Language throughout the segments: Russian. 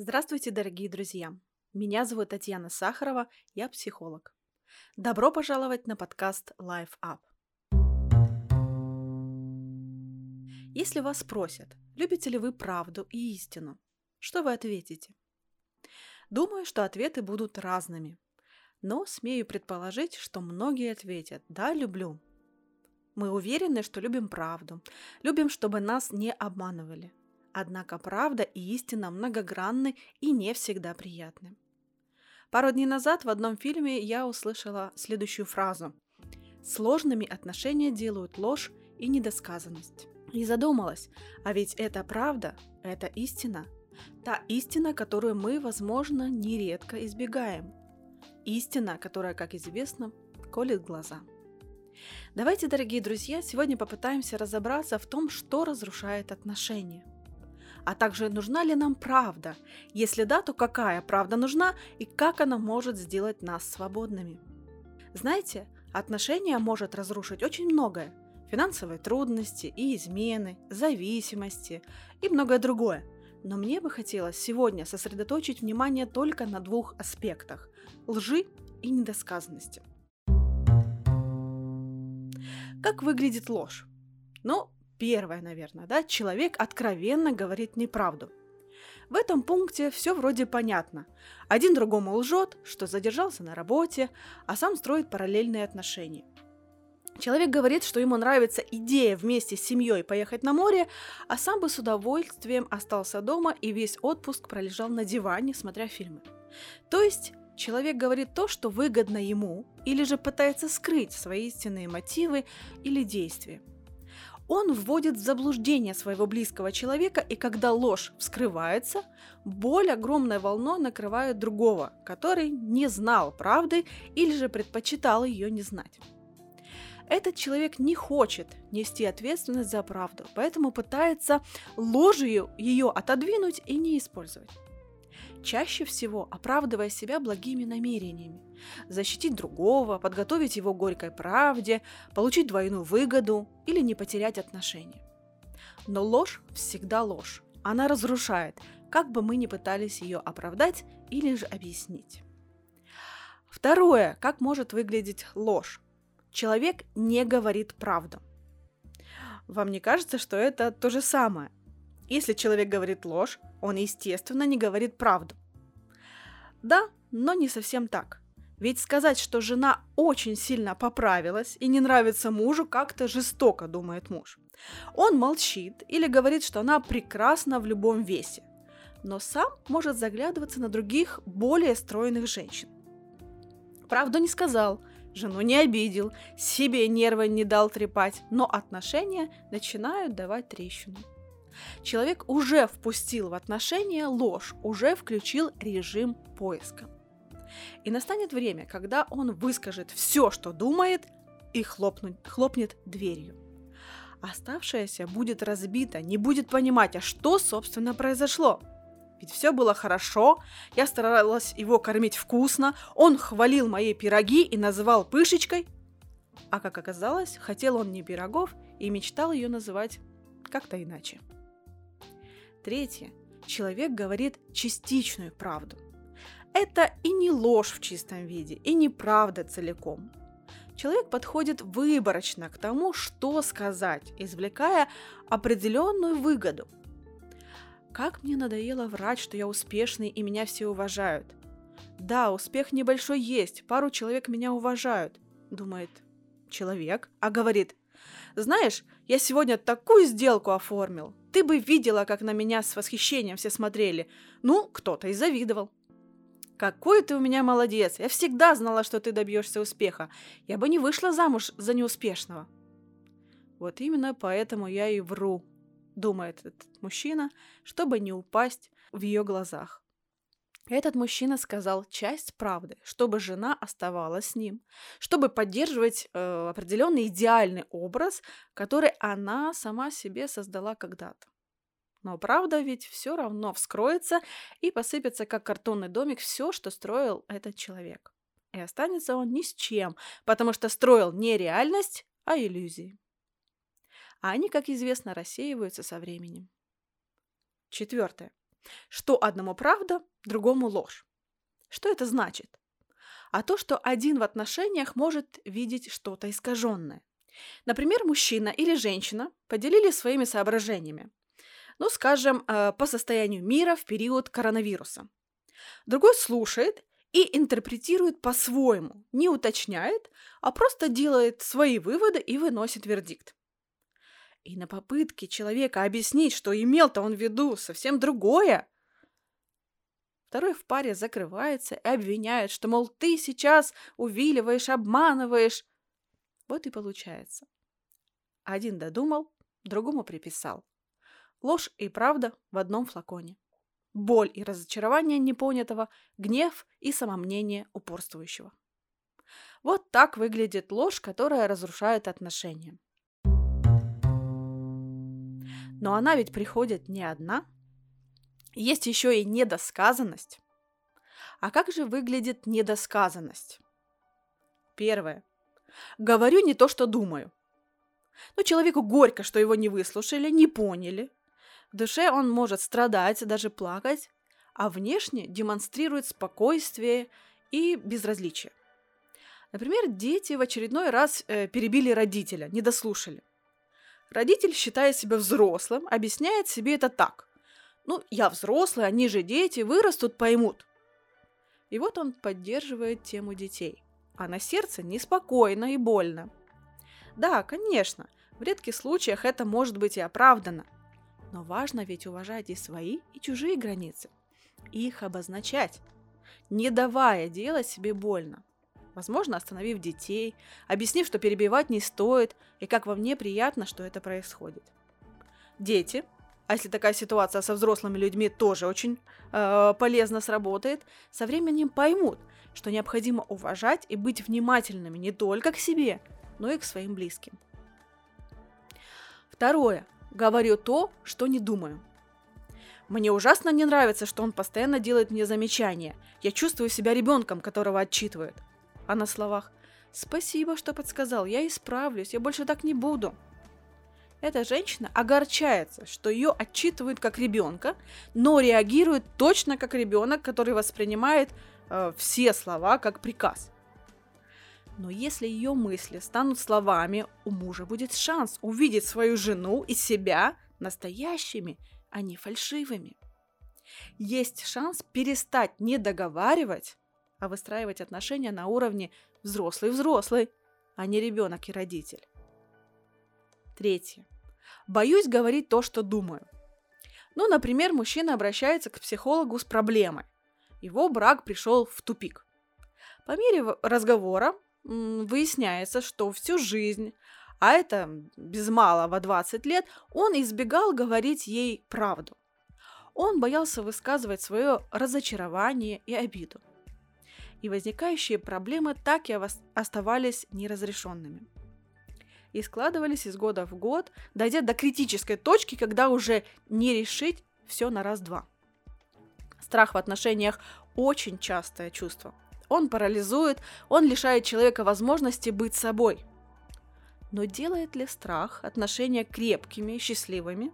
Здравствуйте, дорогие друзья! Меня зовут Татьяна Сахарова, я психолог. Добро пожаловать на подкаст Life Up. Если вас спросят, любите ли вы правду и истину, что вы ответите? Думаю, что ответы будут разными. Но смею предположить, что многие ответят «да, люблю». Мы уверены, что любим правду, любим, чтобы нас не обманывали. Однако правда и истина многогранны и не всегда приятны. Пару дней назад в одном фильме я услышала следующую фразу. «Сложными отношения делают ложь и недосказанность». И задумалась, а ведь это правда, это истина. Та истина, которую мы, возможно, нередко избегаем. Истина, которая, как известно, колет глаза. Давайте, дорогие друзья, сегодня попытаемся разобраться в том, что разрушает отношения – а также нужна ли нам правда? Если да, то какая правда нужна и как она может сделать нас свободными? Знаете, отношения может разрушить очень многое. Финансовые трудности и измены, зависимости и многое другое. Но мне бы хотелось сегодня сосредоточить внимание только на двух аспектах – лжи и недосказанности. Как выглядит ложь? Ну, Первое, наверное, да, человек откровенно говорит неправду. В этом пункте все вроде понятно. Один другому лжет, что задержался на работе, а сам строит параллельные отношения. Человек говорит, что ему нравится идея вместе с семьей поехать на море, а сам бы с удовольствием остался дома и весь отпуск пролежал на диване, смотря фильмы. То есть человек говорит то, что выгодно ему, или же пытается скрыть свои истинные мотивы или действия. Он вводит в заблуждение своего близкого человека, и когда ложь вскрывается, боль огромной волной накрывает другого, который не знал правды или же предпочитал ее не знать. Этот человек не хочет нести ответственность за правду, поэтому пытается ложью ее отодвинуть и не использовать чаще всего оправдывая себя благими намерениями. Защитить другого, подготовить его горькой правде, получить двойную выгоду или не потерять отношения. Но ложь всегда ложь. Она разрушает, как бы мы ни пытались ее оправдать или же объяснить. Второе, как может выглядеть ложь. Человек не говорит правду. Вам не кажется, что это то же самое? Если человек говорит ложь, он, естественно, не говорит правду. Да, но не совсем так. Ведь сказать, что жена очень сильно поправилась и не нравится мужу, как-то жестоко, думает муж. Он молчит или говорит, что она прекрасна в любом весе, но сам может заглядываться на других, более стройных женщин. Правду не сказал, жену не обидел, себе нервы не дал трепать, но отношения начинают давать трещину. Человек уже впустил в отношения ложь, уже включил режим поиска. И настанет время, когда он выскажет все, что думает, и хлопнуть, хлопнет дверью. Оставшаяся будет разбита, не будет понимать, а что, собственно, произошло. Ведь все было хорошо, я старалась его кормить вкусно, он хвалил мои пироги и называл пышечкой. А как оказалось, хотел он не пирогов и мечтал ее называть как-то иначе. Третье. Человек говорит частичную правду. Это и не ложь в чистом виде, и не правда целиком. Человек подходит выборочно к тому, что сказать, извлекая определенную выгоду. Как мне надоело врать, что я успешный и меня все уважают. Да, успех небольшой есть, пару человек меня уважают, думает человек, а говорит, знаешь, я сегодня такую сделку оформил, ты бы видела, как на меня с восхищением все смотрели. Ну, кто-то и завидовал. Какой ты у меня молодец! Я всегда знала, что ты добьешься успеха. Я бы не вышла замуж за неуспешного. Вот именно поэтому я и вру, думает этот мужчина, чтобы не упасть в ее глазах. Этот мужчина сказал часть правды, чтобы жена оставалась с ним, чтобы поддерживать э, определенный идеальный образ, который она сама себе создала когда-то. Но правда ведь все равно вскроется и посыпется, как картонный домик, все, что строил этот человек. И останется он ни с чем, потому что строил не реальность, а иллюзии. А они, как известно, рассеиваются со временем. Четвертое. Что одному правда, другому ложь. Что это значит? А то, что один в отношениях может видеть что-то искаженное. Например, мужчина или женщина поделились своими соображениями. Ну, скажем, э, по состоянию мира в период коронавируса. Другой слушает и интерпретирует по-своему, не уточняет, а просто делает свои выводы и выносит вердикт. И на попытке человека объяснить, что имел-то он в виду совсем другое, второй в паре закрывается и обвиняет, что, мол, ты сейчас увиливаешь, обманываешь. Вот и получается. Один додумал, другому приписал. Ложь и правда в одном флаконе. Боль и разочарование непонятого, гнев и самомнение упорствующего. Вот так выглядит ложь, которая разрушает отношения. Но она ведь приходит не одна. Есть еще и недосказанность. А как же выглядит недосказанность? Первое. Говорю не то, что думаю. Но человеку горько, что его не выслушали, не поняли. В душе он может страдать, даже плакать, а внешне демонстрирует спокойствие и безразличие. Например, дети в очередной раз э, перебили родителя, не дослушали. Родитель, считая себя взрослым, объясняет себе это так. Ну, я взрослый, они же дети, вырастут, поймут. И вот он поддерживает тему детей. А на сердце неспокойно и больно. Да, конечно, в редких случаях это может быть и оправдано. Но важно ведь уважать и свои, и чужие границы. И их обозначать, не давая делать себе больно возможно, остановив детей, объяснив, что перебивать не стоит, и как вам неприятно, что это происходит. Дети, а если такая ситуация со взрослыми людьми тоже очень э, полезно сработает, со временем поймут, что необходимо уважать и быть внимательными не только к себе, но и к своим близким. Второе. Говорю то, что не думаю. Мне ужасно не нравится, что он постоянно делает мне замечания. Я чувствую себя ребенком, которого отчитывают а на словах «Спасибо, что подсказал, я исправлюсь, я больше так не буду». Эта женщина огорчается, что ее отчитывают как ребенка, но реагирует точно как ребенок, который воспринимает э, все слова как приказ. Но если ее мысли станут словами, у мужа будет шанс увидеть свою жену и себя настоящими, а не фальшивыми. Есть шанс перестать не договаривать а выстраивать отношения на уровне взрослый-взрослый, а не ребенок и родитель. Третье. Боюсь говорить то, что думаю. Ну, например, мужчина обращается к психологу с проблемой. Его брак пришел в тупик. По мере разговора выясняется, что всю жизнь, а это без малого 20 лет, он избегал говорить ей правду. Он боялся высказывать свое разочарование и обиду и возникающие проблемы так и оставались неразрешенными. И складывались из года в год, дойдя до критической точки, когда уже не решить все на раз-два. Страх в отношениях очень частое чувство. Он парализует, он лишает человека возможности быть собой. Но делает ли страх отношения крепкими и счастливыми?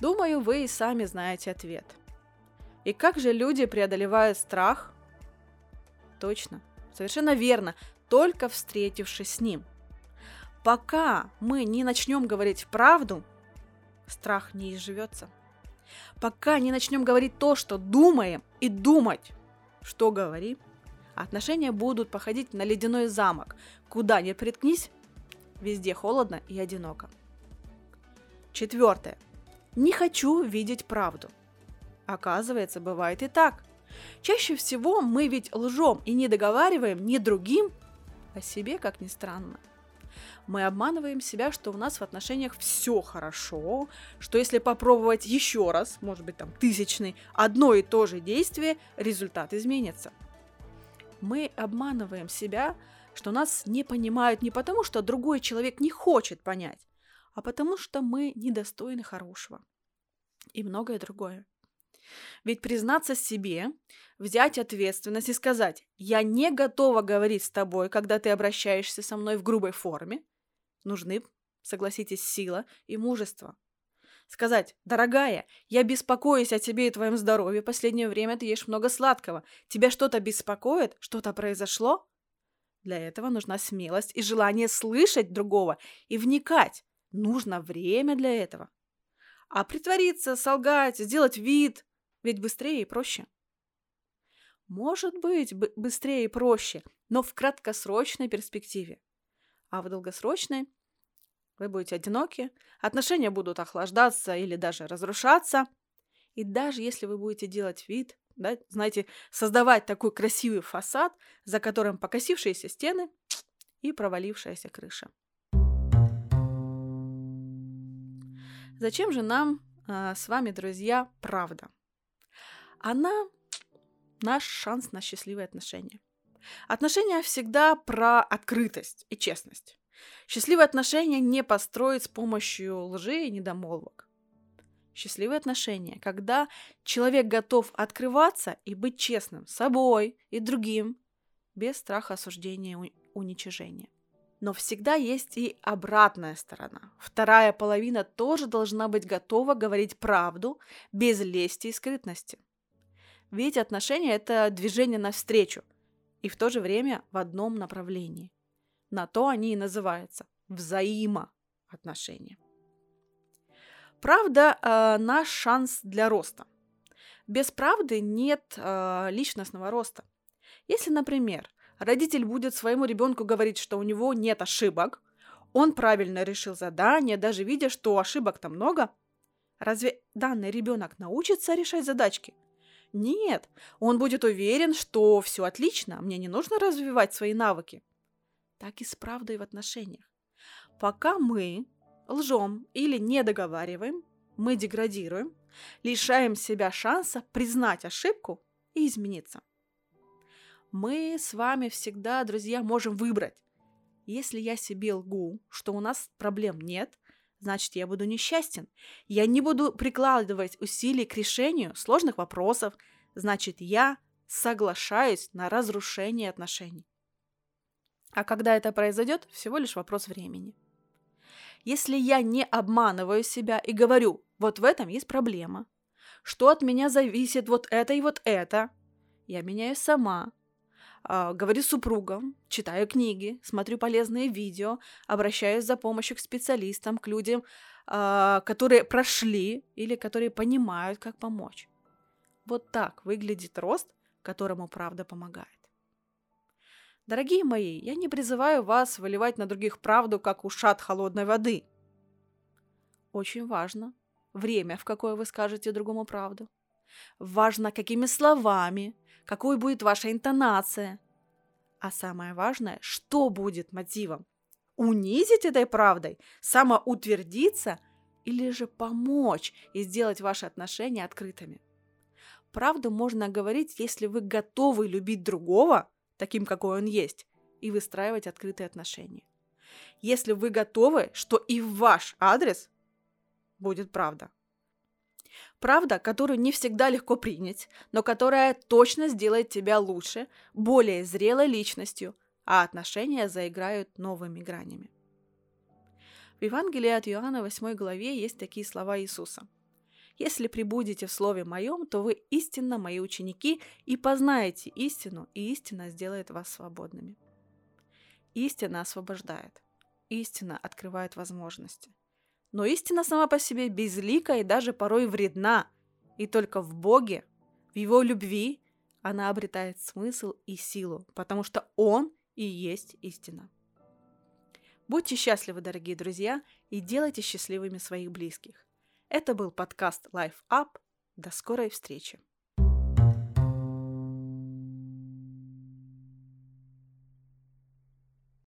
Думаю, вы и сами знаете ответ. И как же люди преодолевают страх, Точно, совершенно верно, только встретившись с ним. Пока мы не начнем говорить правду, страх не изживется. Пока не начнем говорить то, что думаем, и думать, что говорим, отношения будут походить на ледяной замок. Куда ни приткнись, везде холодно и одиноко. Четвертое. Не хочу видеть правду. Оказывается, бывает и так – Чаще всего мы ведь лжем и не договариваем ни другим, а себе, как ни странно. Мы обманываем себя, что у нас в отношениях все хорошо, что если попробовать еще раз, может быть там тысячный, одно и то же действие, результат изменится. Мы обманываем себя, что нас не понимают не потому, что другой человек не хочет понять, а потому что мы недостойны хорошего. И многое другое. Ведь признаться себе, взять ответственность и сказать «я не готова говорить с тобой, когда ты обращаешься со мной в грубой форме», нужны, согласитесь, сила и мужество. Сказать, дорогая, я беспокоюсь о тебе и твоем здоровье, последнее время ты ешь много сладкого. Тебя что-то беспокоит? Что-то произошло? Для этого нужна смелость и желание слышать другого и вникать. Нужно время для этого. А притвориться, солгать, сделать вид, ведь быстрее и проще. Может быть, быстрее и проще, но в краткосрочной перспективе. А в долгосрочной вы будете одиноки, отношения будут охлаждаться или даже разрушаться. И даже если вы будете делать вид, да, знаете, создавать такой красивый фасад, за которым покосившиеся стены и провалившаяся крыша. Зачем же нам э, с вами, друзья, правда? Она наш шанс на счастливые отношения. Отношения всегда про открытость и честность. Счастливые отношения не построить с помощью лжи и недомолвок. Счастливые отношения, когда человек готов открываться и быть честным с собой и другим, без страха осуждения и уничижения. Но всегда есть и обратная сторона. Вторая половина тоже должна быть готова говорить правду без лести и скрытности. Ведь отношения – это движение навстречу, и в то же время в одном направлении. На то они и называются взаимоотношения. Правда, э, наш шанс для роста. Без правды нет э, личностного роста. Если, например, родитель будет своему ребенку говорить, что у него нет ошибок, он правильно решил задание, даже видя, что ошибок там много, разве данный ребенок научится решать задачки? Нет, он будет уверен, что все отлично, мне не нужно развивать свои навыки так и с правдой в отношениях. Пока мы лжем или не договариваем, мы деградируем, лишаем себя шанса признать ошибку и измениться. Мы с вами всегда, друзья, можем выбрать. Если я себе лгу, что у нас проблем нет, значит, я буду несчастен. Я не буду прикладывать усилий к решению сложных вопросов, значит, я соглашаюсь на разрушение отношений. А когда это произойдет, всего лишь вопрос времени. Если я не обманываю себя и говорю, вот в этом есть проблема, что от меня зависит вот это и вот это, я меняю сама, э, говорю супругам, читаю книги, смотрю полезные видео, обращаюсь за помощью к специалистам, к людям, э, которые прошли или которые понимают, как помочь. Вот так выглядит рост, которому правда помогает. Дорогие мои, я не призываю вас выливать на других правду, как ушат холодной воды. Очень важно время, в какое вы скажете другому правду. Важно, какими словами, какой будет ваша интонация. А самое важное, что будет мотивом. Унизить этой правдой, самоутвердиться или же помочь и сделать ваши отношения открытыми. Правду можно говорить, если вы готовы любить другого – таким, какой он есть, и выстраивать открытые отношения. Если вы готовы, что и в ваш адрес будет правда. Правда, которую не всегда легко принять, но которая точно сделает тебя лучше, более зрелой личностью, а отношения заиграют новыми гранями. В Евангелии от Иоанна 8 главе есть такие слова Иисуса – если прибудете в Слове Моем, то вы истинно мои ученики и познаете истину, и истина сделает вас свободными. Истина освобождает. Истина открывает возможности. Но истина сама по себе безлика и даже порой вредна. И только в Боге, в Его любви, она обретает смысл и силу, потому что Он и есть истина. Будьте счастливы, дорогие друзья, и делайте счастливыми своих близких. Это был подкаст Life Up. До скорой встречи!